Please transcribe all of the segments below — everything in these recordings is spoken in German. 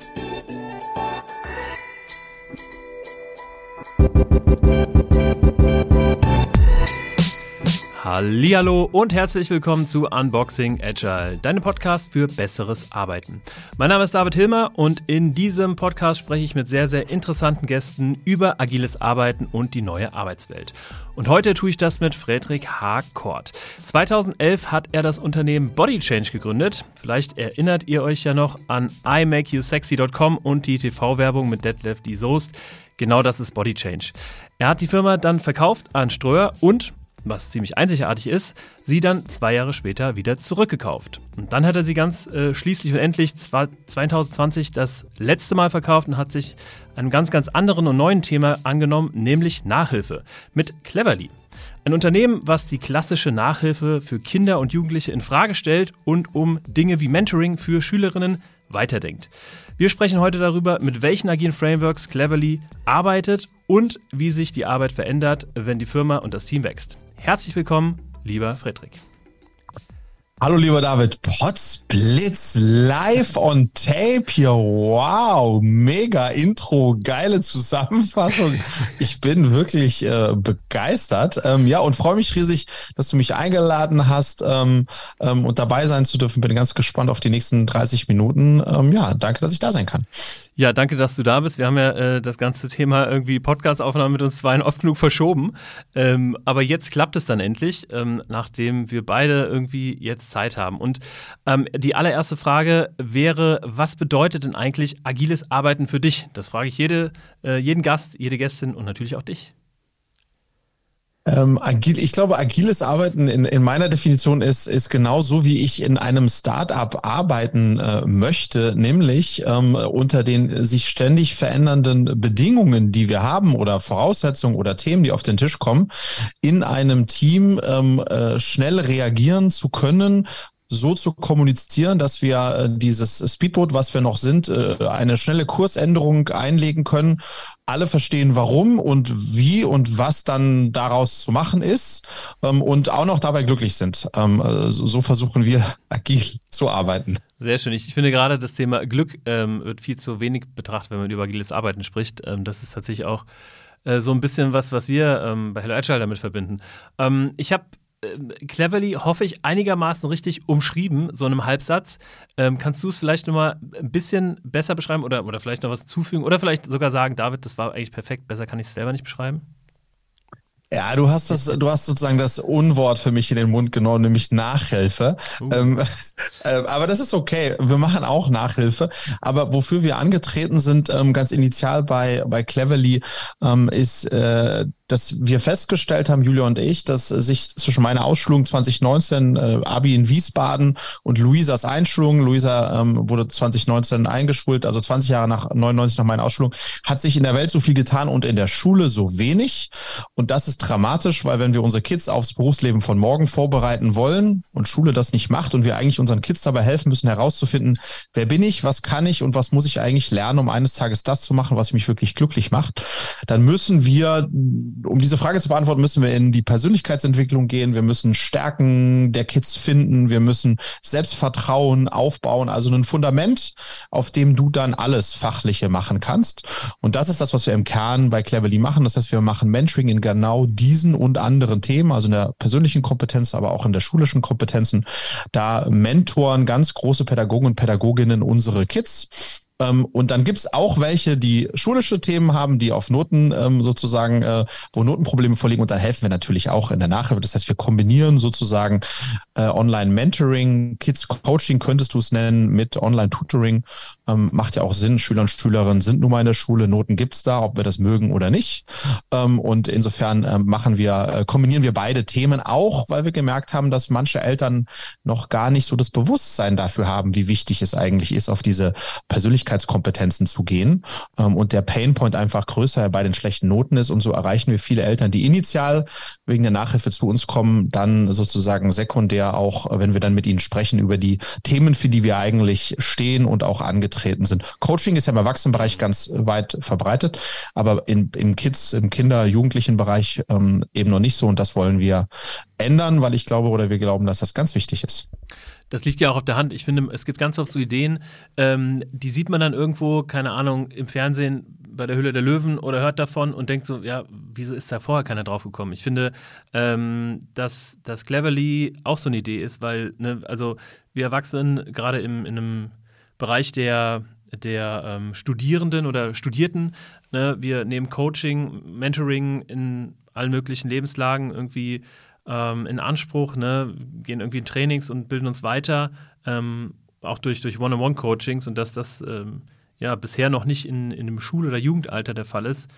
Thank you. Hallihallo und herzlich willkommen zu Unboxing Agile, deinem Podcast für besseres Arbeiten. Mein Name ist David Hilmer und in diesem Podcast spreche ich mit sehr, sehr interessanten Gästen über agiles Arbeiten und die neue Arbeitswelt. Und heute tue ich das mit Friedrich H. Kort. 2011 hat er das Unternehmen Body Change gegründet. Vielleicht erinnert ihr euch ja noch an imakeyousexy.com und die TV-Werbung mit Detlef D. Soest. Genau das ist Body Change. Er hat die Firma dann verkauft an Ströer und was ziemlich einzigartig ist, sie dann zwei Jahre später wieder zurückgekauft. Und dann hat er sie ganz äh, schließlich und endlich 2020 das letzte Mal verkauft und hat sich einem ganz, ganz anderen und neuen Thema angenommen, nämlich Nachhilfe mit Cleverly. Ein Unternehmen, was die klassische Nachhilfe für Kinder und Jugendliche in Frage stellt und um Dinge wie Mentoring für Schülerinnen weiterdenkt. Wir sprechen heute darüber, mit welchen agilen Frameworks Cleverly arbeitet und wie sich die Arbeit verändert, wenn die Firma und das Team wächst. Herzlich willkommen, lieber Friedrich. Hallo lieber David, Potzblitz live on tape hier. Wow, mega Intro, geile Zusammenfassung. Ich bin wirklich äh, begeistert. Ähm, ja, und freue mich riesig, dass du mich eingeladen hast ähm, ähm, und dabei sein zu dürfen. Bin ganz gespannt auf die nächsten 30 Minuten. Ähm, ja, danke, dass ich da sein kann. Ja, danke, dass du da bist. Wir haben ja äh, das ganze Thema irgendwie Podcast-Aufnahme mit uns zwei oft genug verschoben. Ähm, aber jetzt klappt es dann endlich, ähm, nachdem wir beide irgendwie jetzt Zeit haben. Und ähm, die allererste Frage wäre, was bedeutet denn eigentlich agiles Arbeiten für dich? Das frage ich jede, äh, jeden Gast, jede Gästin und natürlich auch dich. Ähm, agil, ich glaube, agiles Arbeiten in, in meiner Definition ist, ist genau so, wie ich in einem Startup arbeiten äh, möchte, nämlich ähm, unter den sich ständig verändernden Bedingungen, die wir haben oder Voraussetzungen oder Themen, die auf den Tisch kommen, in einem Team ähm, äh, schnell reagieren zu können so zu kommunizieren, dass wir äh, dieses Speedboat, was wir noch sind, äh, eine schnelle Kursänderung einlegen können. Alle verstehen, warum und wie und was dann daraus zu machen ist ähm, und auch noch dabei glücklich sind. Ähm, äh, so versuchen wir agil zu arbeiten. Sehr schön. Ich, finde gerade das Thema Glück ähm, wird viel zu wenig betrachtet, wenn man über agiles Arbeiten spricht. Das ist tatsächlich auch so ein bisschen was, was wir bei Hello Agile damit verbinden. Ich habe Cleverly, hoffe ich, einigermaßen richtig umschrieben, so einem Halbsatz. Ähm, kannst du es vielleicht nochmal ein bisschen besser beschreiben oder, oder vielleicht noch was zufügen oder vielleicht sogar sagen, David, das war eigentlich perfekt, besser kann ich es selber nicht beschreiben? Ja, du hast das, du hast sozusagen das Unwort für mich in den Mund genommen, nämlich Nachhilfe. Uh. Ähm, äh, aber das ist okay. Wir machen auch Nachhilfe. Aber wofür wir angetreten sind, ähm, ganz initial bei, bei Cleverly, ähm, ist äh, dass wir festgestellt haben, Julia und ich, dass sich zwischen meiner Ausschulung 2019, äh, Abi in Wiesbaden und Luisas Einschulung, Luisa ähm, wurde 2019 eingeschult, also 20 Jahre nach 99 nach meiner Ausschulung, hat sich in der Welt so viel getan und in der Schule so wenig. Und das ist dramatisch, weil wenn wir unsere Kids aufs Berufsleben von morgen vorbereiten wollen und Schule das nicht macht und wir eigentlich unseren Kids dabei helfen müssen herauszufinden, wer bin ich, was kann ich und was muss ich eigentlich lernen, um eines Tages das zu machen, was mich wirklich glücklich macht, dann müssen wir um diese Frage zu beantworten, müssen wir in die Persönlichkeitsentwicklung gehen. Wir müssen Stärken der Kids finden. Wir müssen Selbstvertrauen aufbauen. Also ein Fundament, auf dem du dann alles Fachliche machen kannst. Und das ist das, was wir im Kern bei Cleverly machen. Das heißt, wir machen Mentoring in genau diesen und anderen Themen, also in der persönlichen Kompetenz, aber auch in der schulischen Kompetenzen. Da mentoren ganz große Pädagogen und Pädagoginnen unsere Kids und dann gibt's auch welche, die schulische Themen haben, die auf Noten ähm, sozusagen, äh, wo Notenprobleme vorliegen. Und dann helfen wir natürlich auch in der Nachhilfe. Das heißt, wir kombinieren sozusagen äh, Online-Mentoring, Kids-Coaching könntest du es nennen, mit Online-Tutoring. Ähm, macht ja auch Sinn. Schüler und Schülerinnen sind nun mal in der Schule. Noten gibt's da, ob wir das mögen oder nicht. Ähm, und insofern äh, machen wir, äh, kombinieren wir beide Themen auch, weil wir gemerkt haben, dass manche Eltern noch gar nicht so das Bewusstsein dafür haben, wie wichtig es eigentlich ist, auf diese Persönlichkeit Persönlichkeitskompetenzen zu gehen ähm, und der Painpoint einfach größer bei den schlechten Noten ist und so erreichen wir viele Eltern, die initial wegen der Nachhilfe zu uns kommen, dann sozusagen sekundär auch, wenn wir dann mit ihnen sprechen über die Themen, für die wir eigentlich stehen und auch angetreten sind. Coaching ist ja im Erwachsenenbereich ganz weit verbreitet, aber in, im Kids, im Kinder-, Jugendlichen Bereich ähm, eben noch nicht so und das wollen wir ändern, weil ich glaube oder wir glauben, dass das ganz wichtig ist. Das liegt ja auch auf der Hand. Ich finde, es gibt ganz oft so Ideen, ähm, die sieht man dann irgendwo, keine Ahnung, im Fernsehen bei der Hülle der Löwen oder hört davon und denkt so, ja, wieso ist da vorher keiner drauf gekommen? Ich finde, ähm, dass, dass Cleverly auch so eine Idee ist, weil, ne, also wir Erwachsenen, gerade in einem Bereich der, der ähm, Studierenden oder Studierten, ne, wir nehmen Coaching, Mentoring in allen möglichen Lebenslagen irgendwie ähm, in Anspruch, ne, gehen irgendwie in Trainings und bilden uns weiter, ähm, auch durch, durch One-on-One-Coachings und dass das ähm, ja bisher noch nicht in, in dem Schul- oder Jugendalter der Fall ist.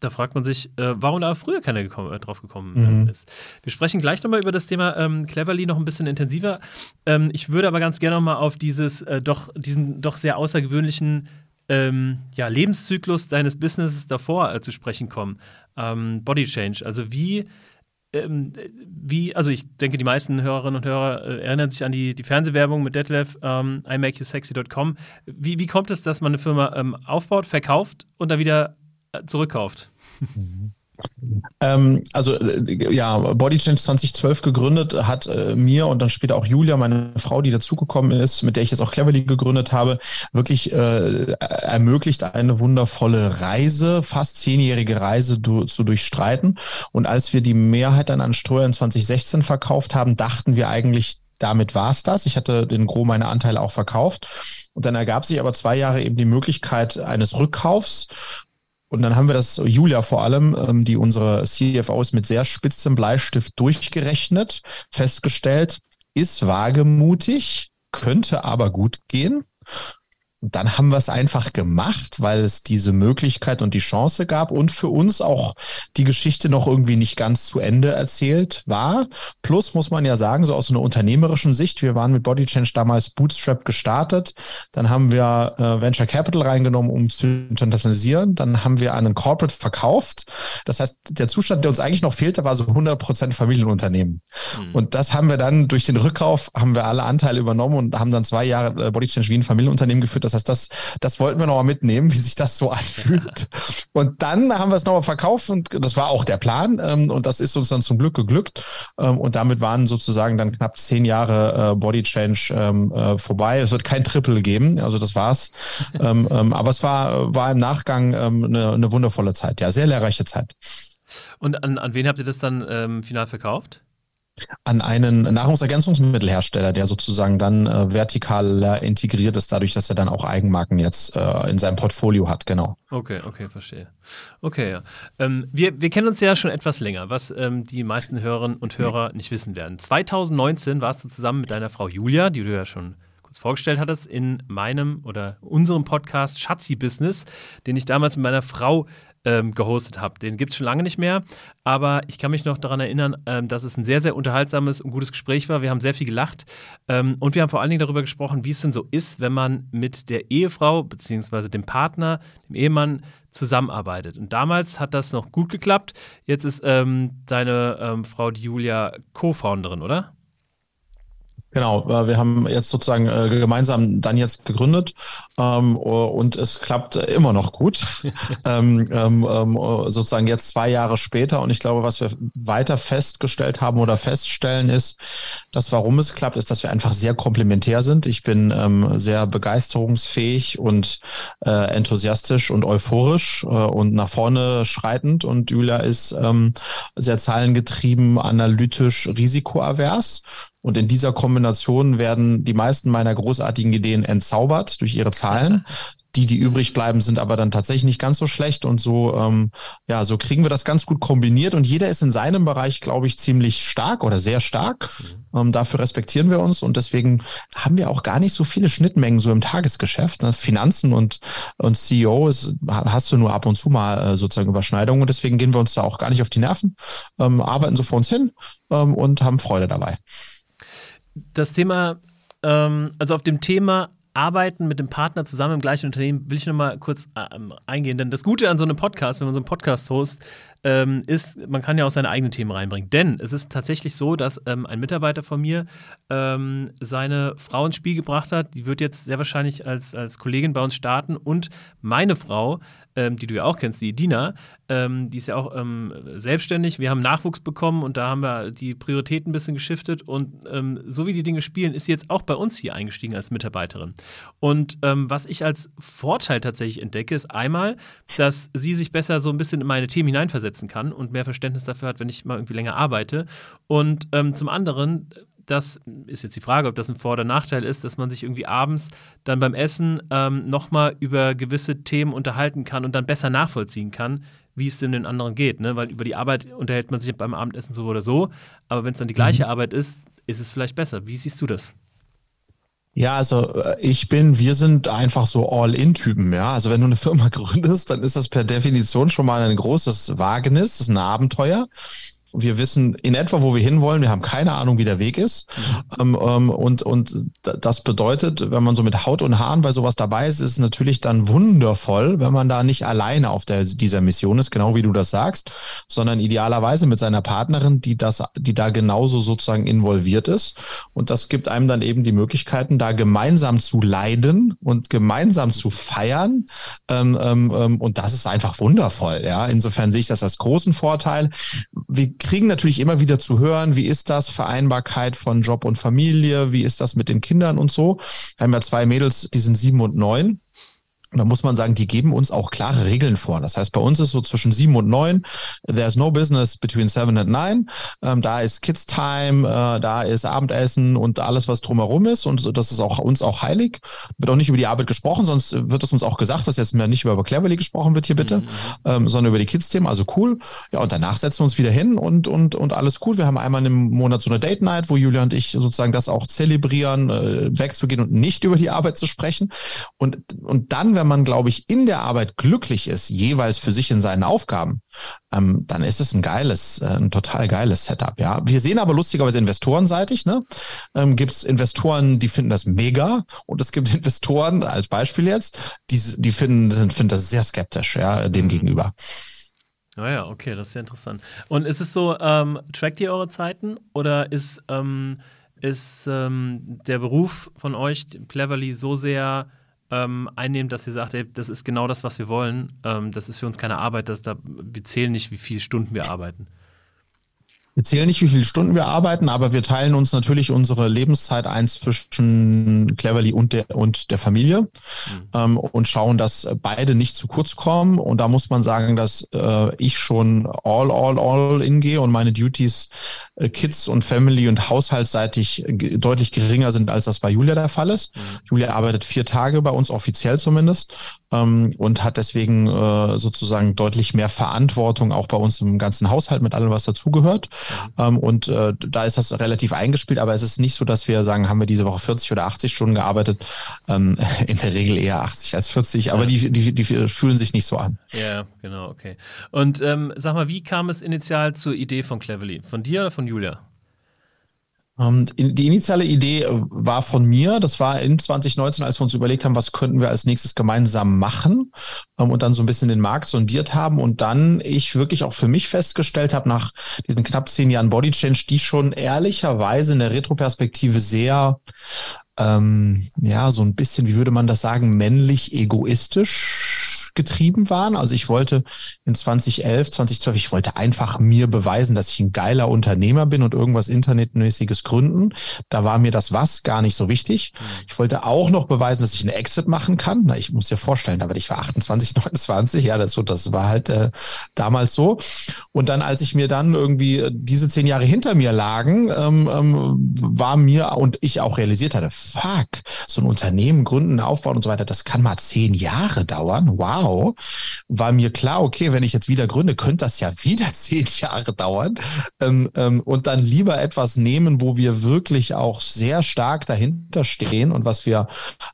Da fragt man sich, äh, warum da früher keiner gekommen, äh, drauf gekommen mhm. ist. Wir sprechen gleich nochmal über das Thema ähm, Cleverly noch ein bisschen intensiver. Ähm, ich würde aber ganz gerne nochmal auf dieses äh, doch, diesen doch sehr außergewöhnlichen ähm, ja, Lebenszyklus deines Businesses davor äh, zu sprechen kommen. Ähm, Body Change. Also wie ähm, wie, also ich denke, die meisten Hörerinnen und Hörer äh, erinnern sich an die, die Fernsehwerbung mit Detlef, ähm, imakeyousexy.com. Wie, wie kommt es, dass man eine Firma ähm, aufbaut, verkauft und dann wieder äh, zurückkauft? Mhm. Ähm, also äh, ja, Body Change 2012 gegründet hat äh, mir und dann später auch Julia, meine Frau, die dazugekommen ist, mit der ich jetzt auch Cleverly gegründet habe, wirklich äh, ermöglicht eine wundervolle Reise, fast zehnjährige Reise du, zu durchstreiten. Und als wir die Mehrheit dann an Steuern 2016 verkauft haben, dachten wir eigentlich, damit war's das. Ich hatte den Gros meiner Anteile auch verkauft. Und dann ergab sich aber zwei Jahre eben die Möglichkeit eines Rückkaufs. Und dann haben wir das, Julia vor allem, ähm, die unsere CFO ist, mit sehr spitzem Bleistift durchgerechnet, festgestellt, ist wagemutig, könnte aber gut gehen dann haben wir es einfach gemacht, weil es diese Möglichkeit und die Chance gab und für uns auch die Geschichte noch irgendwie nicht ganz zu Ende erzählt war. Plus muss man ja sagen, so aus einer unternehmerischen Sicht, wir waren mit Body Change damals Bootstrap gestartet, dann haben wir äh, Venture Capital reingenommen, um zu internationalisieren, dann haben wir einen Corporate verkauft. Das heißt, der Zustand, der uns eigentlich noch fehlte, war so 100 Prozent Familienunternehmen. Mhm. Und das haben wir dann durch den Rückkauf, haben wir alle Anteile übernommen und haben dann zwei Jahre äh, Body Change wie ein Familienunternehmen geführt. Das das heißt, das, das wollten wir nochmal mitnehmen, wie sich das so anfühlt. Und dann haben wir es nochmal verkauft und das war auch der Plan. Ähm, und das ist uns dann zum Glück geglückt. Ähm, und damit waren sozusagen dann knapp zehn Jahre äh, Body Change ähm, äh, vorbei. Es wird kein Triple geben, also das war's. aber es war, war im Nachgang eine, eine wundervolle Zeit, ja, sehr lehrreiche Zeit. Und an, an wen habt ihr das dann ähm, final verkauft? An einen Nahrungsergänzungsmittelhersteller, der sozusagen dann äh, vertikal integriert ist, dadurch, dass er dann auch Eigenmarken jetzt äh, in seinem Portfolio hat, genau. Okay, okay, verstehe. Okay, ja. Ähm, wir, wir kennen uns ja schon etwas länger, was ähm, die meisten Hörerinnen und Hörer nicht wissen werden. 2019 warst du zusammen mit deiner Frau Julia, die du ja schon kurz vorgestellt hattest, in meinem oder unserem Podcast Schatzi Business, den ich damals mit meiner Frau ähm, gehostet habe. Den gibt es schon lange nicht mehr, aber ich kann mich noch daran erinnern, ähm, dass es ein sehr, sehr unterhaltsames und gutes Gespräch war. Wir haben sehr viel gelacht ähm, und wir haben vor allen Dingen darüber gesprochen, wie es denn so ist, wenn man mit der Ehefrau bzw. dem Partner, dem Ehemann zusammenarbeitet. Und damals hat das noch gut geklappt. Jetzt ist ähm, deine ähm, Frau, die Julia, Co-Founderin, oder? Genau, äh, wir haben jetzt sozusagen äh, gemeinsam dann jetzt gegründet ähm, und es klappt immer noch gut. ähm, ähm, ähm, sozusagen jetzt zwei Jahre später und ich glaube, was wir weiter festgestellt haben oder feststellen ist, dass warum es klappt, ist, dass wir einfach sehr komplementär sind. Ich bin ähm, sehr begeisterungsfähig und äh, enthusiastisch und euphorisch äh, und nach vorne schreitend und Julia ist ähm, sehr zahlengetrieben, analytisch, risikoavers und in dieser Kombination werden die meisten meiner großartigen Ideen entzaubert durch ihre Zahlen. Die, die übrig bleiben, sind aber dann tatsächlich nicht ganz so schlecht. Und so, ähm, ja, so kriegen wir das ganz gut kombiniert. Und jeder ist in seinem Bereich, glaube ich, ziemlich stark oder sehr stark. Mhm. Ähm, dafür respektieren wir uns. Und deswegen haben wir auch gar nicht so viele Schnittmengen so im Tagesgeschäft. Ne? Finanzen und, und CEO ist, hast du nur ab und zu mal äh, sozusagen Überschneidungen. Und deswegen gehen wir uns da auch gar nicht auf die Nerven, ähm, arbeiten so vor uns hin ähm, und haben Freude dabei das Thema, ähm, also auf dem Thema Arbeiten mit dem Partner zusammen im gleichen Unternehmen will ich nochmal kurz ähm, eingehen. Denn das Gute an so einem Podcast, wenn man so einen Podcast host, ähm, ist, man kann ja auch seine eigenen Themen reinbringen. Denn es ist tatsächlich so, dass ähm, ein Mitarbeiter von mir ähm, seine Frau ins Spiel gebracht hat. Die wird jetzt sehr wahrscheinlich als, als Kollegin bei uns starten und meine Frau ähm, die du ja auch kennst, die Dina, ähm, die ist ja auch ähm, selbstständig. Wir haben Nachwuchs bekommen und da haben wir die Prioritäten ein bisschen geschiftet. Und ähm, so wie die Dinge spielen, ist sie jetzt auch bei uns hier eingestiegen als Mitarbeiterin. Und ähm, was ich als Vorteil tatsächlich entdecke, ist einmal, dass sie sich besser so ein bisschen in meine Themen hineinversetzen kann und mehr Verständnis dafür hat, wenn ich mal irgendwie länger arbeite. Und ähm, zum anderen das ist jetzt die Frage, ob das ein Vor- oder Nachteil ist, dass man sich irgendwie abends dann beim Essen ähm, nochmal über gewisse Themen unterhalten kann und dann besser nachvollziehen kann, wie es denn den anderen geht. Ne? Weil über die Arbeit unterhält man sich beim Abendessen so oder so, aber wenn es dann die gleiche mhm. Arbeit ist, ist es vielleicht besser. Wie siehst du das? Ja, also äh, ich bin, wir sind einfach so All-In-Typen, ja. Also wenn du eine Firma gründest, dann ist das per Definition schon mal ein großes Wagnis, das ist ein Abenteuer. Wir wissen in etwa, wo wir hinwollen. Wir haben keine Ahnung, wie der Weg ist. Mhm. Ähm, und, und das bedeutet, wenn man so mit Haut und Haaren bei sowas dabei ist, ist es natürlich dann wundervoll, wenn man da nicht alleine auf der, dieser Mission ist, genau wie du das sagst, sondern idealerweise mit seiner Partnerin, die das, die da genauso sozusagen involviert ist. Und das gibt einem dann eben die Möglichkeiten, da gemeinsam zu leiden und gemeinsam zu feiern. Ähm, ähm, ähm und das ist einfach wundervoll. Ja, insofern sehe ich das als großen Vorteil. Wir kriegen natürlich immer wieder zu hören, wie ist das, Vereinbarkeit von Job und Familie, wie ist das mit den Kindern und so. Wir haben ja zwei Mädels, die sind sieben und neun da muss man sagen, die geben uns auch klare Regeln vor. Das heißt, bei uns ist so zwischen sieben und neun, there's no business between seven and nine. Ähm, da ist Kids Time, äh, da ist Abendessen und alles, was drumherum ist. Und das ist auch uns auch heilig. Wird auch nicht über die Arbeit gesprochen, sonst wird es uns auch gesagt, dass jetzt mehr nicht über Cleverly gesprochen wird hier bitte, mhm. ähm, sondern über die Kids-Themen. Also cool. Ja, und danach setzen wir uns wieder hin und, und, und alles cool. Wir haben einmal im Monat so eine Date Night, wo Julia und ich sozusagen das auch zelebrieren, äh, wegzugehen und nicht über die Arbeit zu sprechen. Und, und dann, wenn wenn man, glaube ich, in der Arbeit glücklich ist, jeweils für sich in seinen Aufgaben, ähm, dann ist es ein geiles, äh, ein total geiles Setup. Ja, wir sehen aber lustigerweise investorenseitig, ne, ähm, gibt es Investoren, die finden das mega, und es gibt Investoren, als Beispiel jetzt, die, die finden, sind, finden das sehr skeptisch, ja, dem mhm. gegenüber. Ah ja, okay, das ist sehr interessant. Und ist es so, ähm, trackt ihr eure Zeiten oder ist, ähm, ist ähm, der Beruf von euch, Cleverly, so sehr ähm, einnehmt, dass ihr sagt, ey, das ist genau das, was wir wollen. Ähm, das ist für uns keine Arbeit, das da, wir zählen nicht, wie viele Stunden wir arbeiten. Wir zählen nicht, wie viele Stunden wir arbeiten, aber wir teilen uns natürlich unsere Lebenszeit ein zwischen Cleverly und der, und der Familie mhm. ähm, und schauen, dass beide nicht zu kurz kommen. Und da muss man sagen, dass äh, ich schon all, all, all in gehe und meine Duties äh, Kids und Family und haushaltsseitig deutlich geringer sind, als das bei Julia der Fall ist. Mhm. Julia arbeitet vier Tage bei uns, offiziell zumindest, ähm, und hat deswegen äh, sozusagen deutlich mehr Verantwortung auch bei uns im ganzen Haushalt mit allem, was dazugehört. Ähm, und äh, da ist das relativ eingespielt, aber es ist nicht so, dass wir sagen, haben wir diese Woche 40 oder 80 Stunden gearbeitet. Ähm, in der Regel eher 80 als 40, aber ja. die, die, die fühlen sich nicht so an. Ja, genau, okay. Und ähm, sag mal, wie kam es initial zur Idee von Cleverly? Von dir oder von Julia? Ähm, die initiale Idee äh, war von mir. Das war in 2019, als wir uns überlegt haben, was könnten wir als nächstes gemeinsam machen ähm, und dann so ein bisschen den Markt sondiert haben und dann ich wirklich auch für mich festgestellt habe, nach diesen knapp zehn Jahren Body Change, die schon ehrlicherweise in der Retroperspektive sehr ähm, ja, so ein bisschen, wie würde man das sagen, männlich egoistisch getrieben waren. Also ich wollte in 2011, 2012, ich wollte einfach mir beweisen, dass ich ein geiler Unternehmer bin und irgendwas Internetmäßiges gründen. Da war mir das was gar nicht so wichtig. Mhm. Ich wollte auch noch beweisen, dass ich einen Exit machen kann. Na, ich muss dir vorstellen, aber ich war 28, 29, ja, das, so, das war halt äh, damals so. Und dann, als ich mir dann irgendwie äh, diese zehn Jahre hinter mir lagen, ähm, ähm, war mir und ich auch realisiert hatte, fuck, so ein Unternehmen gründen, aufbauen und so weiter, das kann mal zehn Jahre dauern. Wow wow, war mir klar, okay, wenn ich jetzt wieder gründe, könnte das ja wieder zehn Jahre dauern. Ähm, ähm, und dann lieber etwas nehmen, wo wir wirklich auch sehr stark dahinter stehen und was wir,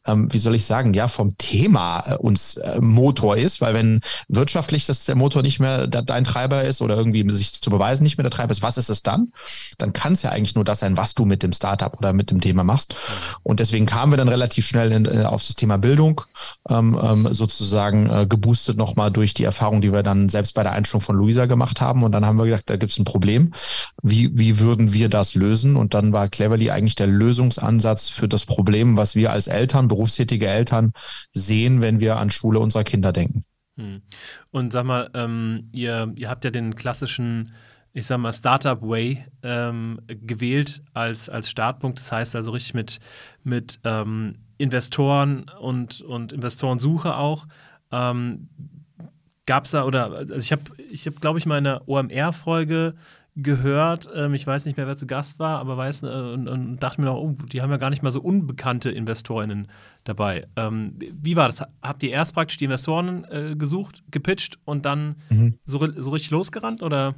ähm, wie soll ich sagen, ja, vom Thema äh, uns äh, Motor ist, weil wenn wirtschaftlich das der Motor nicht mehr dein Treiber ist oder irgendwie sich zu beweisen nicht mehr der Treiber ist, was ist es dann? Dann kann es ja eigentlich nur das sein, was du mit dem Startup oder mit dem Thema machst. Und deswegen kamen wir dann relativ schnell in, äh, auf das Thema Bildung, ähm, ähm, sozusagen äh, geboostet nochmal durch die Erfahrung, die wir dann selbst bei der Einstellung von Luisa gemacht haben. Und dann haben wir gesagt, da gibt es ein Problem. Wie, wie würden wir das lösen? Und dann war Cleverly eigentlich der Lösungsansatz für das Problem, was wir als Eltern, berufstätige Eltern sehen, wenn wir an Schule unserer Kinder denken. Hm. Und sag mal, ähm, ihr, ihr habt ja den klassischen ich sag mal, Startup Way ähm, gewählt als, als Startpunkt. Das heißt also richtig mit, mit ähm, Investoren und, und Investorensuche auch. Ähm, Gab es da, oder, also ich habe, ich hab, glaube ich, meine OMR-Folge gehört. Ähm, ich weiß nicht mehr, wer zu Gast war, aber weiß äh, und, und, dachte mir noch, oh, die haben ja gar nicht mal so unbekannte InvestorInnen dabei. Ähm, wie war das? Habt ihr erst praktisch die Investoren äh, gesucht, gepitcht und dann mhm. so, so richtig losgerannt oder?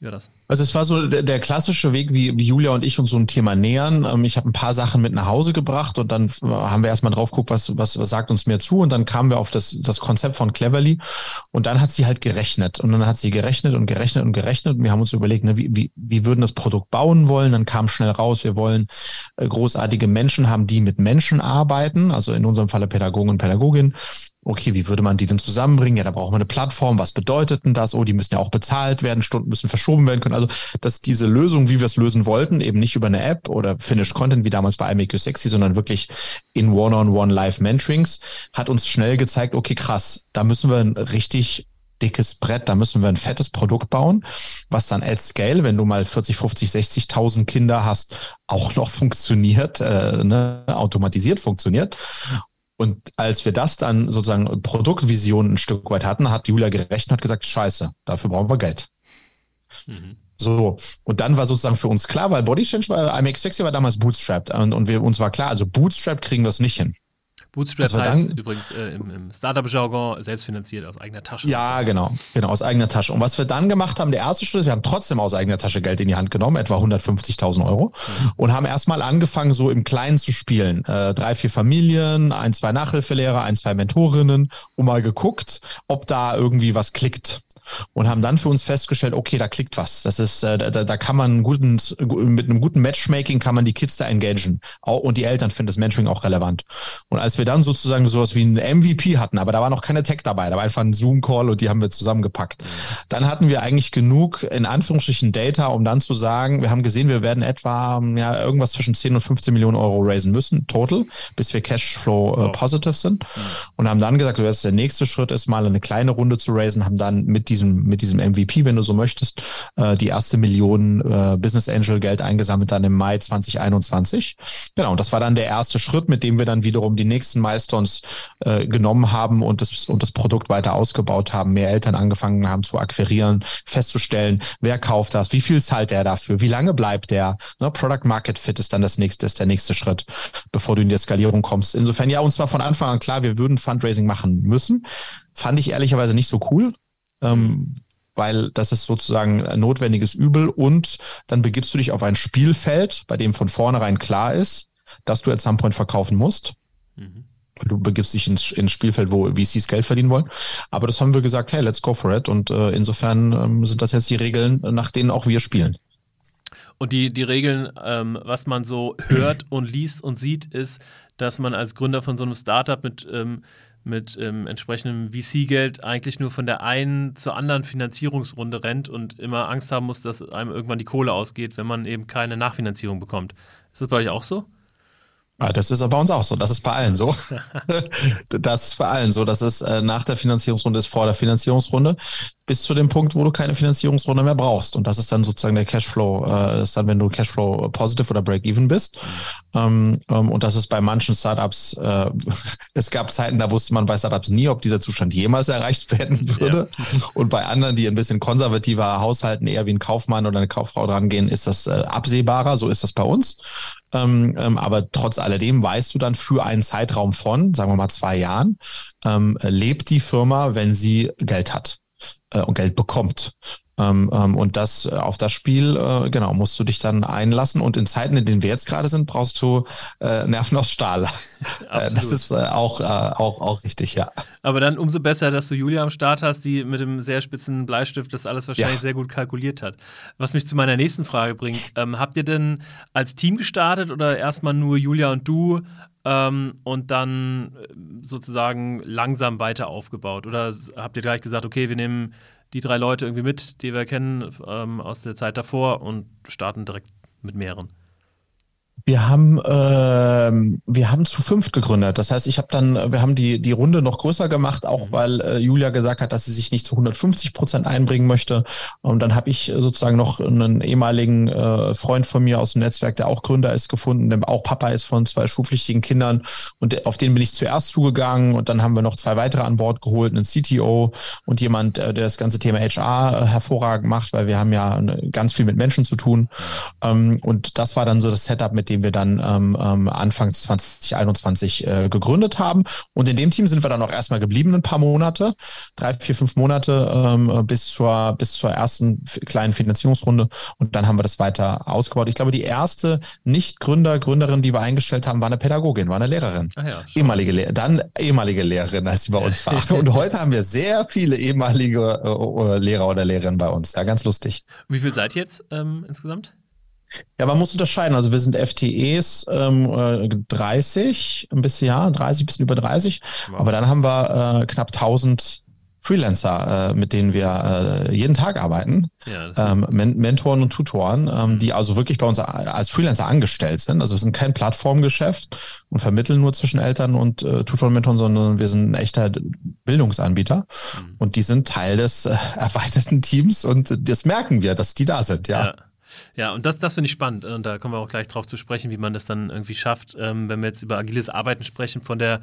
Ja, das. Also es war so der, der klassische Weg, wie, wie Julia und ich uns so ein Thema nähern. Ähm, ich habe ein paar Sachen mit nach Hause gebracht und dann haben wir erstmal drauf geguckt, was, was, was sagt uns mehr zu und dann kamen wir auf das, das Konzept von Cleverly und dann hat sie halt gerechnet und dann hat sie gerechnet und gerechnet und gerechnet und wir haben uns überlegt, ne, wie, wie, wie würden das Produkt bauen wollen. Dann kam schnell raus, wir wollen äh, großartige Menschen haben, die mit Menschen arbeiten, also in unserem Falle Pädagogen und Pädagogin okay, wie würde man die denn zusammenbringen? Ja, da braucht man eine Plattform. Was bedeutet denn das? Oh, die müssen ja auch bezahlt werden, Stunden müssen verschoben werden können. Also, dass diese Lösung, wie wir es lösen wollten, eben nicht über eine App oder Finished Content wie damals bei You Sexy, sondern wirklich in One-on-One Live-Mentorings, hat uns schnell gezeigt, okay, krass, da müssen wir ein richtig dickes Brett, da müssen wir ein fettes Produkt bauen, was dann at scale, wenn du mal 40, 50, 60.000 Kinder hast, auch noch funktioniert, äh, ne, automatisiert funktioniert. Und als wir das dann sozusagen Produktvision ein Stück weit hatten, hat Julia gerechnet und hat gesagt, scheiße, dafür brauchen wir Geld. Mhm. So, und dann war sozusagen für uns klar, weil Body Change war, IMX Sexy war damals bootstrapped und, und wir, uns war klar, also bootstrapped kriegen wir es nicht hin. Bootstrap heißt übrigens äh, im, im Startup-Jargon selbstfinanziert aus eigener Tasche. Ja, genau, genau, aus eigener Tasche. Und was wir dann gemacht haben, der erste Schritt ist, wir haben trotzdem aus eigener Tasche Geld in die Hand genommen, etwa 150.000 Euro, mhm. und haben erstmal angefangen, so im Kleinen zu spielen. Äh, drei, vier Familien, ein, zwei Nachhilfelehrer, ein, zwei Mentorinnen, und mal geguckt, ob da irgendwie was klickt und haben dann für uns festgestellt, okay, da klickt was. Das ist, äh, da, da kann man guten, mit einem guten Matchmaking kann man die Kids da engagen. Und die Eltern finden das Mentoring auch relevant. Und als wir dann sozusagen sowas wie ein MVP hatten, aber da war noch keine Tech dabei, da war einfach ein Zoom-Call und die haben wir zusammengepackt. Dann hatten wir eigentlich genug, in Anführungsstrichen, Data, um dann zu sagen, wir haben gesehen, wir werden etwa ja, irgendwas zwischen 10 und 15 Millionen Euro raisen müssen, total, bis wir Cashflow äh, positive sind. Und haben dann gesagt, so jetzt der nächste Schritt ist mal eine kleine Runde zu raisen, haben dann mit diesem, mit diesem MVP, wenn du so möchtest, äh, die erste Million äh, Business Angel Geld eingesammelt dann im Mai 2021. Genau, und das war dann der erste Schritt, mit dem wir dann wiederum die nächsten Milestones äh, genommen haben und das, und das Produkt weiter ausgebaut haben, mehr Eltern angefangen haben zu akquirieren, festzustellen, wer kauft das, wie viel zahlt der dafür, wie lange bleibt der. Ne? Product Market Fit ist dann das nächste, ist der nächste Schritt, bevor du in die Skalierung kommst. Insofern, ja, uns war von Anfang an klar, wir würden Fundraising machen müssen. Fand ich ehrlicherweise nicht so cool ähm, weil das ist sozusagen ein notwendiges Übel und dann begibst du dich auf ein Spielfeld, bei dem von vornherein klar ist, dass du at some point verkaufen musst. Mhm. Du begibst dich ins, ins Spielfeld, wo VCs Geld verdienen wollen. Aber das haben wir gesagt, hey, let's go for it. Und äh, insofern ähm, sind das jetzt die Regeln, nach denen auch wir spielen. Und die, die Regeln, ähm, was man so hört und liest und sieht, ist, dass man als Gründer von so einem Startup mit ähm, mit ähm, entsprechendem VC-Geld eigentlich nur von der einen zur anderen Finanzierungsrunde rennt und immer Angst haben muss, dass einem irgendwann die Kohle ausgeht, wenn man eben keine Nachfinanzierung bekommt. Ist das bei euch auch so? Ja, das ist aber bei uns auch so. Das ist bei allen so. das ist bei allen so. Das ist äh, nach der Finanzierungsrunde, ist vor der Finanzierungsrunde bis zu dem Punkt, wo du keine Finanzierungsrunde mehr brauchst. Und das ist dann sozusagen der Cashflow, äh, ist dann, wenn du Cashflow positive oder Break-Even bist. Ähm, ähm, und das ist bei manchen Startups, äh, es gab Zeiten, da wusste man bei Startups nie, ob dieser Zustand jemals erreicht werden würde. Ja. Und bei anderen, die ein bisschen konservativer haushalten, eher wie ein Kaufmann oder eine Kauffrau dran gehen, ist das äh, absehbarer. So ist das bei uns. Ähm, ähm, aber trotz alledem weißt du dann für einen Zeitraum von, sagen wir mal, zwei Jahren, ähm, lebt die Firma, wenn sie Geld hat äh, und Geld bekommt. Ähm, ähm, und das äh, auf das Spiel, äh, genau, musst du dich dann einlassen. Und in Zeiten, in denen wir jetzt gerade sind, brauchst du äh, Nerven aus Stahl. das ist äh, auch, äh, auch, auch richtig, ja. Aber dann umso besser, dass du Julia am Start hast, die mit dem sehr spitzen Bleistift das alles wahrscheinlich ja. sehr gut kalkuliert hat. Was mich zu meiner nächsten Frage bringt. Ähm, habt ihr denn als Team gestartet oder erstmal nur Julia und du? Ähm, und dann äh, sozusagen langsam weiter aufgebaut? Oder habt ihr gleich gesagt, okay, wir nehmen die drei Leute irgendwie mit, die wir kennen ähm, aus der Zeit davor und starten direkt mit mehreren? Wir haben, äh, wir haben zu fünft gegründet. Das heißt, ich habe dann, wir haben die, die Runde noch größer gemacht, auch mhm. weil äh, Julia gesagt hat, dass sie sich nicht zu 150 Prozent einbringen möchte. Und dann habe ich sozusagen noch einen ehemaligen äh, Freund von mir aus dem Netzwerk, der auch Gründer ist, gefunden, der auch Papa ist von zwei schulpflichtigen Kindern. Und auf den bin ich zuerst zugegangen. Und dann haben wir noch zwei weitere an Bord geholt, einen CTO und jemand, äh, der das ganze Thema HR äh, hervorragend macht, weil wir haben ja äh, ganz viel mit Menschen zu tun. Ähm, und das war dann so das Setup, mit den wir dann ähm, ähm Anfang 2021 äh, gegründet haben. Und in dem Team sind wir dann auch erstmal geblieben, ein paar Monate, drei, vier, fünf Monate ähm, bis zur bis zur ersten kleinen Finanzierungsrunde. Und dann haben wir das weiter ausgebaut. Ich glaube, die erste Nicht-Gründer, Gründerin, die wir eingestellt haben, war eine Pädagogin, war eine Lehrerin. Ah ja, ehemalige Lehrerin, dann ehemalige Lehrerin, als sie bei uns war. Und heute haben wir sehr viele ehemalige äh, Lehrer oder Lehrerinnen bei uns. Ja, ganz lustig. Wie viel seid ihr jetzt ähm, insgesamt? Ja, man muss unterscheiden. Also wir sind FTEs ähm, 30, ein bisschen, ja, 30, bisschen über 30. Wow. Aber dann haben wir äh, knapp 1000 Freelancer, äh, mit denen wir äh, jeden Tag arbeiten. Ja, ähm, Men Mentoren und Tutoren, ähm, die also wirklich bei uns als Freelancer angestellt sind. Also wir sind kein Plattformgeschäft und vermitteln nur zwischen Eltern und äh, Tutoren und Mentoren, sondern wir sind ein echter Bildungsanbieter. Mhm. Und die sind Teil des äh, erweiterten Teams und das merken wir, dass die da sind, ja. ja. Ja, und das, das finde ich spannend. Und da kommen wir auch gleich drauf zu sprechen, wie man das dann irgendwie schafft, ähm, wenn wir jetzt über agiles Arbeiten sprechen, von der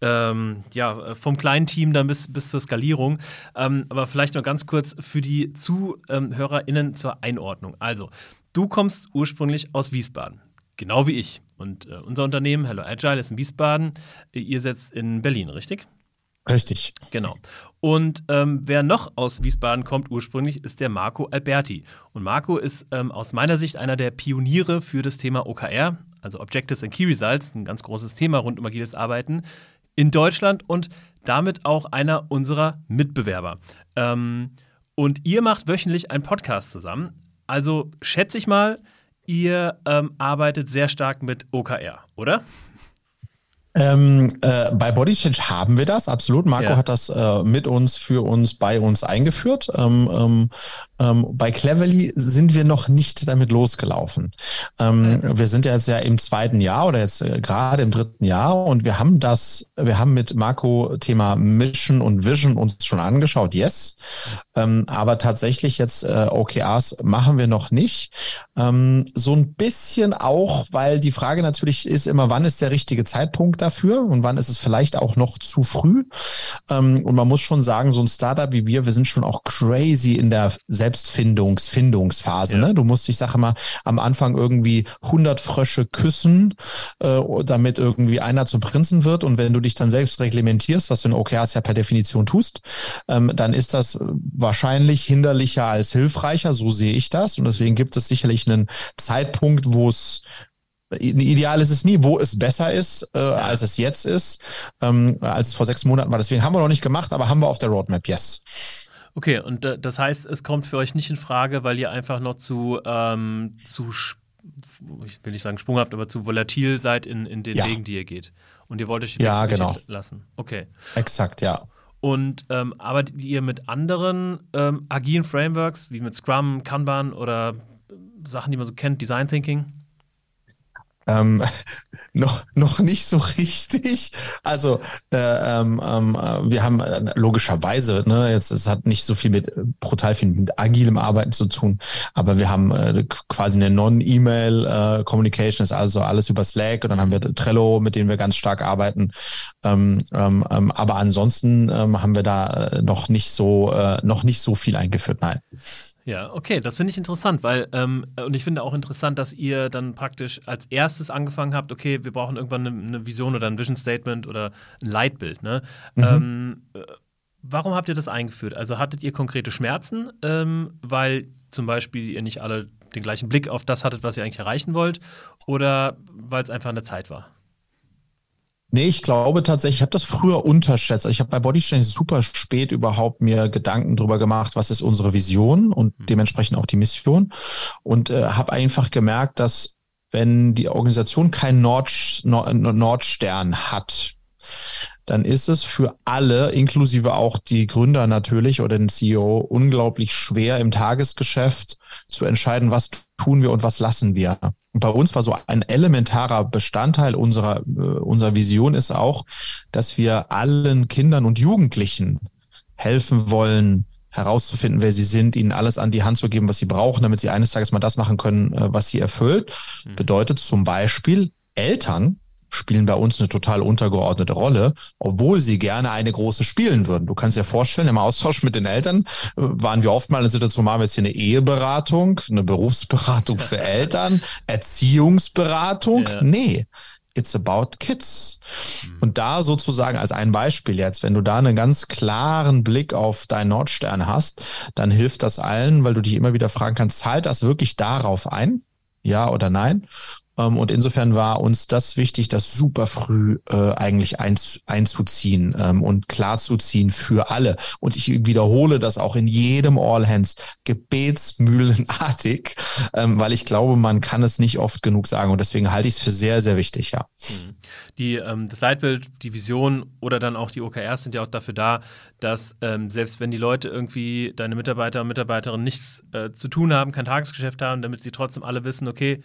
ähm, ja, vom kleinen Team dann bis, bis zur Skalierung. Ähm, aber vielleicht noch ganz kurz für die ZuhörerInnen zur Einordnung. Also, du kommst ursprünglich aus Wiesbaden. Genau wie ich. Und äh, unser Unternehmen, Hello Agile, ist in Wiesbaden. Ihr setzt in Berlin, richtig? Richtig. Genau. Und ähm, wer noch aus Wiesbaden kommt ursprünglich, ist der Marco Alberti. Und Marco ist ähm, aus meiner Sicht einer der Pioniere für das Thema OKR, also Objectives and Key Results, ein ganz großes Thema rund um agiles Arbeiten in Deutschland und damit auch einer unserer Mitbewerber. Ähm, und ihr macht wöchentlich einen Podcast zusammen. Also schätze ich mal, ihr ähm, arbeitet sehr stark mit OKR, oder? Ähm, äh, bei Body Change haben wir das, absolut. Marco ja. hat das äh, mit uns, für uns, bei uns eingeführt. Ähm, ähm, ähm bei Cleverly sind wir noch nicht damit losgelaufen. Ähm, okay. Wir sind ja jetzt ja im zweiten Jahr oder jetzt äh, gerade im dritten Jahr und wir haben das, wir haben mit Marco Thema Mission und Vision uns schon angeschaut, yes. Ähm, aber tatsächlich jetzt äh, OKRs machen wir noch nicht. so ein bisschen auch, weil die Frage natürlich ist immer, wann ist der richtige Zeitpunkt dafür und wann ist es vielleicht auch noch zu früh. Ähm, und man muss schon sagen, so ein Startup wie wir, wir sind schon auch crazy in der Selbstfindungsfindungsphase. Ja. Ne? Du musst, ich sage mal, am Anfang irgendwie 100 Frösche küssen, äh, damit irgendwie einer zum Prinzen wird. Und wenn du dich dann selbst reglementierst, was du in OKRs ja per Definition tust, ähm, dann ist das wahrscheinlich hinderlicher als hilfreicher. So sehe ich das. Und deswegen gibt es sicherlich einen Zeitpunkt, wo es Ideal ist es nie, wo es besser ist, äh, als es jetzt ist, ähm, als es vor sechs Monaten war. Deswegen haben wir noch nicht gemacht, aber haben wir auf der Roadmap, yes. Okay, und äh, das heißt, es kommt für euch nicht in Frage, weil ihr einfach noch zu, ähm, zu ich will nicht sagen sprunghaft, aber zu volatil seid in, in den ja. Wegen, die ihr geht. Und ihr wollt euch ja, genau. lassen. Okay. Exakt, ja. Und ähm, arbeitet ihr mit anderen ähm, agilen Frameworks, wie mit Scrum, Kanban oder Sachen, die man so kennt, Design Thinking? Ähm, noch, noch nicht so richtig. Also äh, ähm, ähm, wir haben äh, logischerweise, ne, jetzt es hat nicht so viel mit brutal viel mit agilem Arbeiten zu tun, aber wir haben äh, quasi eine Non-E-Mail äh, Communication, ist also alles über Slack und dann haben wir Trello, mit denen wir ganz stark arbeiten. Ähm, ähm, ähm aber ansonsten ähm, haben wir da äh, noch nicht so äh, noch nicht so viel eingeführt. Nein. Ja, okay, das finde ich interessant, weil, ähm, und ich finde auch interessant, dass ihr dann praktisch als erstes angefangen habt, okay, wir brauchen irgendwann eine, eine Vision oder ein Vision Statement oder ein Leitbild, ne? Mhm. Ähm, äh, warum habt ihr das eingeführt? Also hattet ihr konkrete Schmerzen, ähm, weil zum Beispiel ihr nicht alle den gleichen Blick auf das hattet, was ihr eigentlich erreichen wollt, oder weil es einfach eine Zeit war? Nee, ich glaube tatsächlich, ich habe das früher unterschätzt. Ich habe bei Bodysharing super spät überhaupt mir Gedanken drüber gemacht, was ist unsere Vision und mhm. dementsprechend auch die Mission. Und äh, habe einfach gemerkt, dass wenn die Organisation keinen Nord, Nord, Nordstern hat, dann ist es für alle, inklusive auch die Gründer natürlich oder den CEO, unglaublich schwer im Tagesgeschäft zu entscheiden, was tun wir und was lassen wir. Und bei uns war so ein elementarer Bestandteil unserer, äh, unserer Vision ist auch, dass wir allen Kindern und Jugendlichen helfen wollen, herauszufinden, wer sie sind, ihnen alles an die Hand zu geben, was sie brauchen, damit sie eines Tages mal das machen können, äh, was sie erfüllt. Mhm. Bedeutet zum Beispiel, Eltern spielen bei uns eine total untergeordnete Rolle, obwohl sie gerne eine große spielen würden. Du kannst dir vorstellen, im Austausch mit den Eltern äh, waren wir oft mal in der Situation, haben wir jetzt hier eine Eheberatung, eine Berufsberatung für Eltern, Erziehungsberatung. Ja. Nee. It's about kids. Mhm. Und da sozusagen als ein Beispiel jetzt, wenn du da einen ganz klaren Blick auf deinen Nordstern hast, dann hilft das allen, weil du dich immer wieder fragen kannst, zahlt das wirklich darauf ein? Ja oder nein? Ähm, und insofern war uns das wichtig, das super früh äh, eigentlich einz, einzuziehen ähm, und klarzuziehen für alle. Und ich wiederhole das auch in jedem All Hands gebetsmühlenartig, ähm, weil ich glaube, man kann es nicht oft genug sagen. Und deswegen halte ich es für sehr, sehr wichtig, ja. Mhm. Die, ähm, das Leitbild, die Vision oder dann auch die OKRs sind ja auch dafür da, dass ähm, selbst wenn die Leute irgendwie, deine Mitarbeiter und Mitarbeiterinnen nichts äh, zu tun haben, kein Tagesgeschäft haben, damit sie trotzdem alle wissen, okay,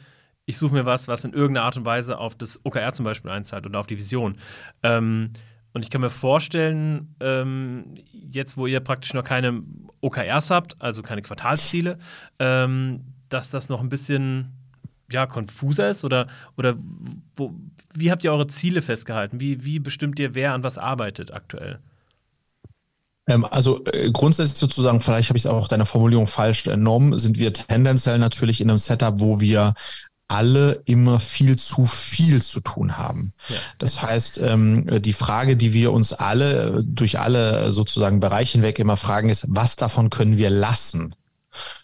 ich suche mir was, was in irgendeiner Art und Weise auf das OKR zum Beispiel einzahlt oder auf die Vision. Ähm, und ich kann mir vorstellen, ähm, jetzt wo ihr praktisch noch keine OKRs habt, also keine Quartalsziele, ähm, dass das noch ein bisschen ja, konfuser ist? Oder, oder wo, wie habt ihr eure Ziele festgehalten? Wie, wie bestimmt ihr, wer an was arbeitet aktuell? Ähm, also äh, grundsätzlich sozusagen, vielleicht habe ich es auch deiner Formulierung falsch entnommen, sind wir tendenziell natürlich in einem Setup, wo wir alle immer viel zu viel zu tun haben. Ja. Das heißt, ähm, die Frage, die wir uns alle durch alle sozusagen Bereiche hinweg immer fragen, ist, was davon können wir lassen?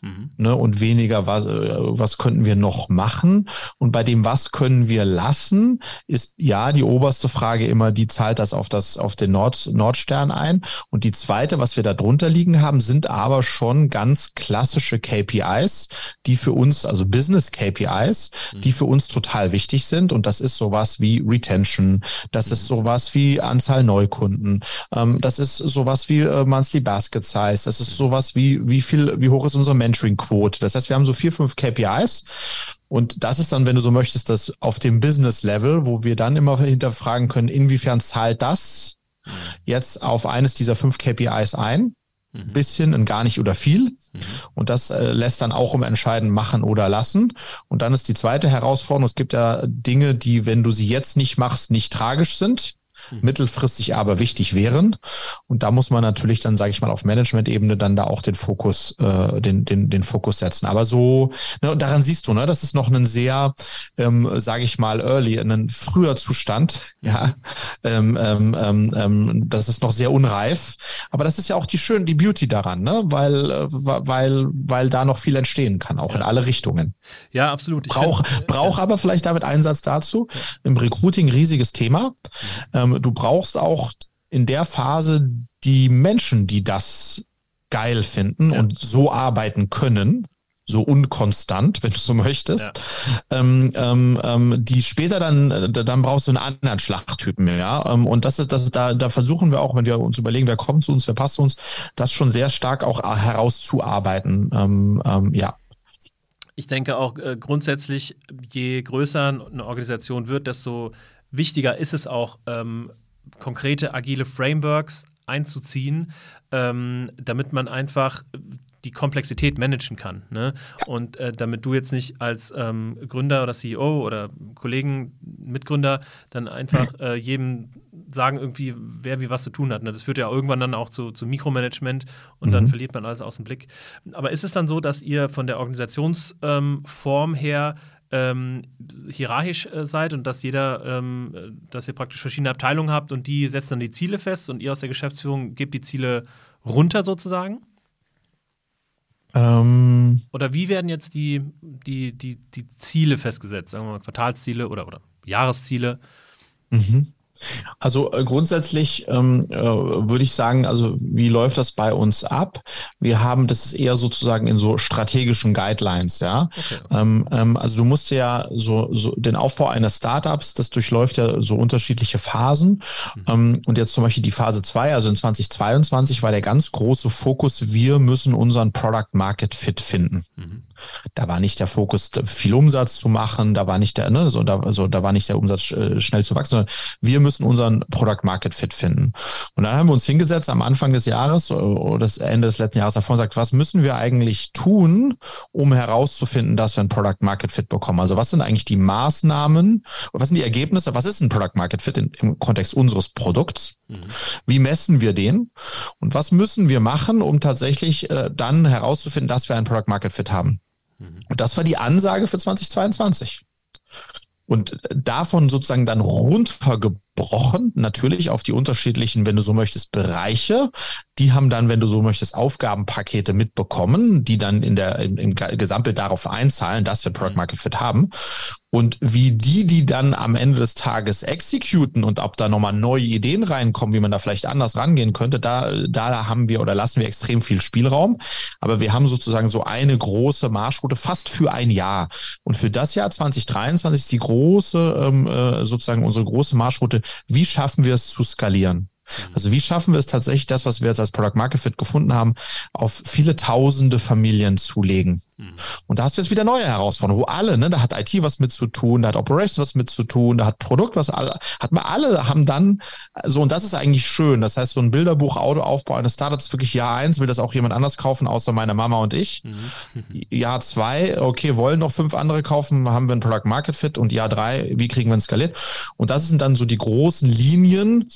Mhm. Ne, und weniger, was, äh, was könnten wir noch machen? Und bei dem, was können wir lassen, ist ja die oberste Frage immer, die zahlt das auf das, auf den Nord, Nordstern ein. Und die zweite, was wir da drunter liegen haben, sind aber schon ganz klassische KPIs, die für uns, also Business KPIs, mhm. die für uns total wichtig sind. Und das ist sowas wie Retention, das mhm. ist sowas wie Anzahl Neukunden, ähm, das ist sowas wie äh, Monthly Basket Size, das ist sowas wie, wie viel, wie hoch ist unsere Mentoring-Quote. Das heißt, wir haben so vier, fünf KPIs. Und das ist dann, wenn du so möchtest, das auf dem Business-Level, wo wir dann immer hinterfragen können, inwiefern zahlt das jetzt auf eines dieser fünf KPIs ein? Ein mhm. bisschen, ein gar nicht oder viel. Mhm. Und das äh, lässt dann auch um entscheiden, machen oder lassen. Und dann ist die zweite Herausforderung, es gibt ja Dinge, die, wenn du sie jetzt nicht machst, nicht tragisch sind. Mittelfristig aber wichtig wären. Und da muss man natürlich dann, sage ich mal, auf Management-Ebene dann da auch den Fokus, äh, den, den, den Fokus setzen. Aber so, ne, und daran siehst du, ne, das ist noch ein sehr, ähm, sage ich mal, early, ein früher Zustand, ja. Ähm, ähm, ähm, ähm, das ist noch sehr unreif. Aber das ist ja auch die schön, die Beauty daran, ne? Weil, äh, weil, weil da noch viel entstehen kann, auch ja. in alle Richtungen. Ja, absolut. Brauch, brauch aber vielleicht damit einen Satz dazu. Im Recruiting riesiges Thema. Mhm. Ähm, du brauchst auch in der Phase die Menschen, die das geil finden ja. und so arbeiten können, so unkonstant, wenn du so möchtest, ja. ähm, ähm, ähm die später dann, dann brauchst du einen anderen Schlachttypen, ja. Ähm, und das ist, das, da, da versuchen wir auch, wenn wir uns überlegen, wer kommt zu uns, wer passt zu uns, das schon sehr stark auch herauszuarbeiten, ähm, ähm, ja. Ich denke auch äh, grundsätzlich, je größer eine Organisation wird, desto wichtiger ist es auch, ähm, konkrete agile Frameworks einzuziehen, ähm, damit man einfach die Komplexität managen kann. Ne? Und äh, damit du jetzt nicht als ähm, Gründer oder CEO oder Kollegen, Mitgründer dann einfach äh, jedem sagen irgendwie, wer wie was zu tun hat. Ne? Das führt ja irgendwann dann auch zu, zu Mikromanagement und mhm. dann verliert man alles aus dem Blick. Aber ist es dann so, dass ihr von der Organisationsform ähm, her ähm, hierarchisch äh, seid und dass jeder, ähm, dass ihr praktisch verschiedene Abteilungen habt und die setzen dann die Ziele fest und ihr aus der Geschäftsführung gebt die Ziele runter sozusagen? Ähm. Oder wie werden jetzt die, die, die, die Ziele festgesetzt? Sagen wir mal Quartalsziele oder, oder Jahresziele? Mhm. Also äh, grundsätzlich ähm, äh, würde ich sagen, also wie läuft das bei uns ab? Wir haben das ist eher sozusagen in so strategischen Guidelines, ja. Okay. Ähm, ähm, also du musst ja so, so den Aufbau eines Startups, das durchläuft ja so unterschiedliche Phasen. Mhm. Ähm, und jetzt zum Beispiel die Phase zwei, also in 2022 war der ganz große Fokus, wir müssen unseren Product Market Fit finden. Mhm. Da war nicht der Fokus, viel Umsatz zu machen, da war nicht der, ne, so, da, also, da war nicht der Umsatz äh, schnell zu wachsen, sondern wir müssen unseren Product Market Fit finden. Und dann haben wir uns hingesetzt am Anfang des Jahres oder das Ende des letzten Jahres davor und gesagt, was müssen wir eigentlich tun, um herauszufinden, dass wir ein Product Market Fit bekommen? Also was sind eigentlich die Maßnahmen, was sind die Ergebnisse, was ist ein Product Market Fit in, im Kontext unseres Produkts? Mhm. Wie messen wir den? Und was müssen wir machen, um tatsächlich äh, dann herauszufinden, dass wir ein Product Market Fit haben? Mhm. Und das war die Ansage für 2022. Und davon sozusagen dann runtergebrochen, natürlich auf die unterschiedlichen, wenn du so möchtest, Bereiche. Die haben dann, wenn du so möchtest, Aufgabenpakete mitbekommen, die dann in der, im, im Gesamtbild darauf einzahlen, dass wir Product mhm. Market Fit haben. Und wie die, die dann am Ende des Tages exekuten und ob da nochmal neue Ideen reinkommen, wie man da vielleicht anders rangehen könnte, da, da haben wir oder lassen wir extrem viel Spielraum. Aber wir haben sozusagen so eine große Marschroute fast für ein Jahr. Und für das Jahr 2023 ist die große, ähm, äh, sozusagen unsere große Marschroute, wie schaffen wir es zu skalieren? Also wie schaffen wir es tatsächlich, das, was wir jetzt als Product Market Fit gefunden haben, auf viele tausende Familien zu legen? Mhm. Und da hast du jetzt wieder neue Herausforderungen, wo alle, ne, da hat IT was mit zu tun, da hat Operations was mit zu tun, da hat Produkt was, hat man alle haben dann, so, und das ist eigentlich schön. Das heißt, so ein Bilderbuch, Autoaufbau eines Startups wirklich Jahr eins, will das auch jemand anders kaufen, außer meine Mama und ich. Mhm. Jahr zwei, okay, wollen noch fünf andere kaufen, haben wir ein Product Market Fit und Jahr drei, wie kriegen wir es skaliert? Und das sind dann so die großen Linien,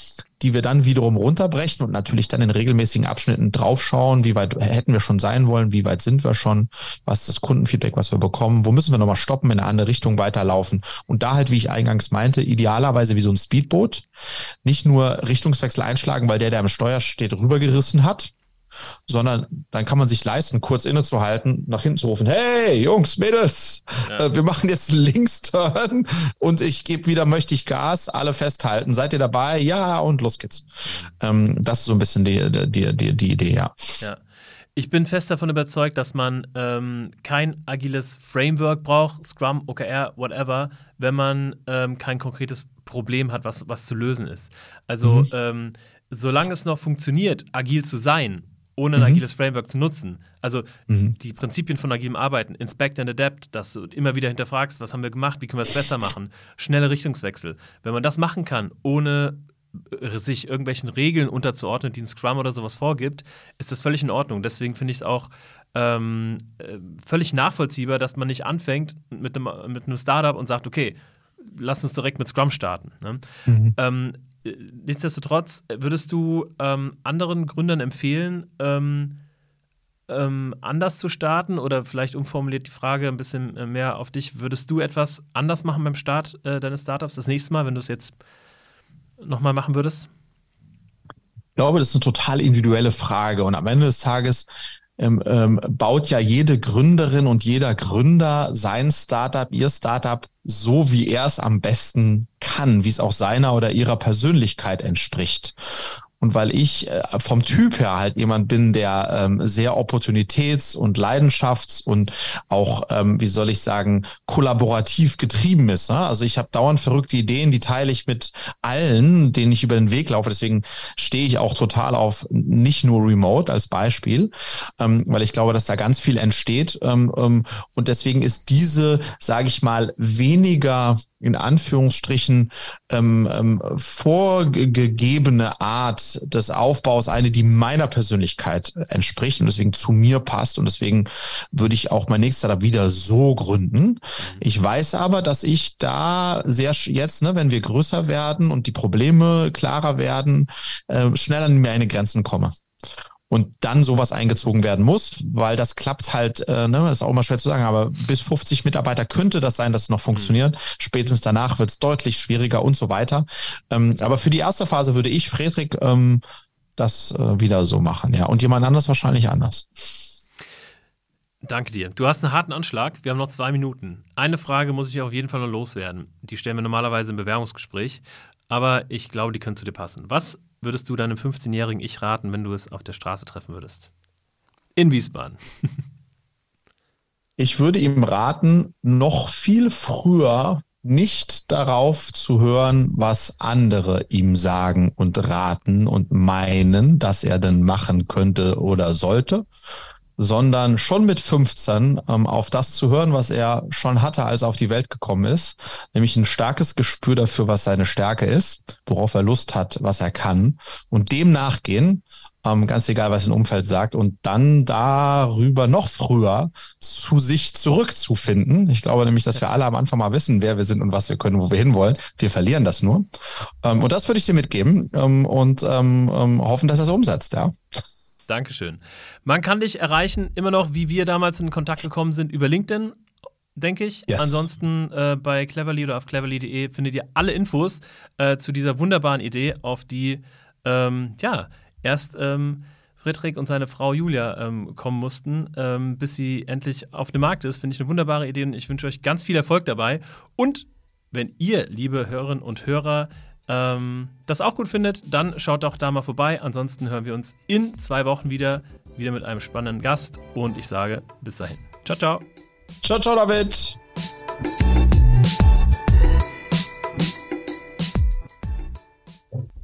die wir dann wiederum runterbrechen und natürlich dann in regelmäßigen Abschnitten draufschauen, wie weit hätten wir schon sein wollen, wie weit sind wir schon, was ist das Kundenfeedback, was wir bekommen, wo müssen wir nochmal stoppen, in eine andere Richtung weiterlaufen. Und da halt, wie ich eingangs meinte, idealerweise wie so ein Speedboot, nicht nur Richtungswechsel einschlagen, weil der, der am Steuer steht, rübergerissen hat, sondern dann kann man sich leisten, kurz innezuhalten, nach hinten zu rufen, hey Jungs, Mädels, ja. äh, wir machen jetzt einen Linksturn und ich gebe wieder möchte ich Gas, alle festhalten, seid ihr dabei? Ja, und los geht's. Ähm, das ist so ein bisschen die, die, die, die Idee, ja. ja. Ich bin fest davon überzeugt, dass man ähm, kein agiles Framework braucht, Scrum, OKR, whatever, wenn man ähm, kein konkretes Problem hat, was, was zu lösen ist. Also, mhm. ähm, solange es noch funktioniert, agil zu sein ohne ein mhm. agiles Framework zu nutzen. Also mhm. die Prinzipien von agilem Arbeiten, Inspect and Adapt, dass du immer wieder hinterfragst, was haben wir gemacht, wie können wir es besser machen, schnelle Richtungswechsel. Wenn man das machen kann, ohne äh, sich irgendwelchen Regeln unterzuordnen, die ein Scrum oder sowas vorgibt, ist das völlig in Ordnung. Deswegen finde ich es auch ähm, äh, völlig nachvollziehbar, dass man nicht anfängt mit einem, mit einem Startup und sagt, okay, lass uns direkt mit Scrum starten. Ne? Mhm. Ähm, nichtsdestotrotz, würdest du ähm, anderen Gründern empfehlen, ähm, ähm, anders zu starten? Oder vielleicht umformuliert die Frage ein bisschen äh, mehr auf dich, würdest du etwas anders machen beim Start äh, deines Startups das nächste Mal, wenn du es jetzt nochmal machen würdest? Ich glaube, das ist eine total individuelle Frage. Und am Ende des Tages ähm, ähm, baut ja jede Gründerin und jeder Gründer sein Startup, ihr Startup so, wie er es am besten kann, wie es auch seiner oder ihrer Persönlichkeit entspricht. Und weil ich äh, vom Typ her halt jemand bin, der ähm, sehr opportunitäts- und leidenschafts- und auch, ähm, wie soll ich sagen, kollaborativ getrieben ist. Ne? Also ich habe dauernd verrückte Ideen, die teile ich mit allen, denen ich über den Weg laufe. Deswegen stehe ich auch total auf nicht nur Remote als Beispiel, ähm, weil ich glaube, dass da ganz viel entsteht. Ähm, ähm, und deswegen ist diese, sage ich mal, weniger in Anführungsstrichen ähm, ähm, vorgegebene Art des Aufbaus eine, die meiner Persönlichkeit entspricht und deswegen zu mir passt. Und deswegen würde ich auch mein nächstes Startup wieder so gründen. Mhm. Ich weiß aber, dass ich da sehr jetzt, ne, wenn wir größer werden und die Probleme klarer werden, äh, schneller an meine Grenzen komme. Und dann sowas eingezogen werden muss, weil das klappt halt, äh, ne, ist auch immer schwer zu sagen, aber bis 50 Mitarbeiter könnte das sein, dass es noch funktioniert. Spätestens danach wird es deutlich schwieriger und so weiter. Ähm, aber für die erste Phase würde ich, Friedrich, ähm, das äh, wieder so machen, ja. Und jemand anders wahrscheinlich anders. Danke dir. Du hast einen harten Anschlag. Wir haben noch zwei Minuten. Eine Frage muss ich auf jeden Fall noch loswerden. Die stellen wir normalerweise im Bewerbungsgespräch, aber ich glaube, die können zu dir passen. Was würdest du deinem 15-jährigen Ich raten, wenn du es auf der Straße treffen würdest? In Wiesbaden. ich würde ihm raten, noch viel früher nicht darauf zu hören, was andere ihm sagen und raten und meinen, dass er denn machen könnte oder sollte, sondern schon mit 15 ähm, auf das zu hören, was er schon hatte, als er auf die Welt gekommen ist, nämlich ein starkes Gespür dafür, was seine Stärke ist, worauf er Lust hat, was er kann und dem nachgehen, ähm, ganz egal, was ein Umfeld sagt und dann darüber noch früher zu sich zurückzufinden. Ich glaube nämlich, dass wir alle am Anfang mal wissen, wer wir sind und was wir können, wo wir hinwollen. Wir verlieren das nur. Ähm, und das würde ich dir mitgeben ähm, und ähm, ähm, hoffen, dass er es umsetzt, ja. Dankeschön. Man kann dich erreichen, immer noch, wie wir damals in Kontakt gekommen sind, über LinkedIn, denke ich. Yes. Ansonsten äh, bei cleverly oder auf cleverly.de findet ihr alle Infos äh, zu dieser wunderbaren Idee, auf die, ähm, ja, erst ähm, Friedrich und seine Frau Julia ähm, kommen mussten, ähm, bis sie endlich auf dem Markt ist. Finde ich eine wunderbare Idee und ich wünsche euch ganz viel Erfolg dabei. Und wenn ihr, liebe Hörerinnen und Hörer, ähm, das auch gut findet, dann schaut doch da mal vorbei. Ansonsten hören wir uns in zwei Wochen wieder, wieder mit einem spannenden Gast. Und ich sage bis dahin. Ciao, ciao. Ciao, ciao, David.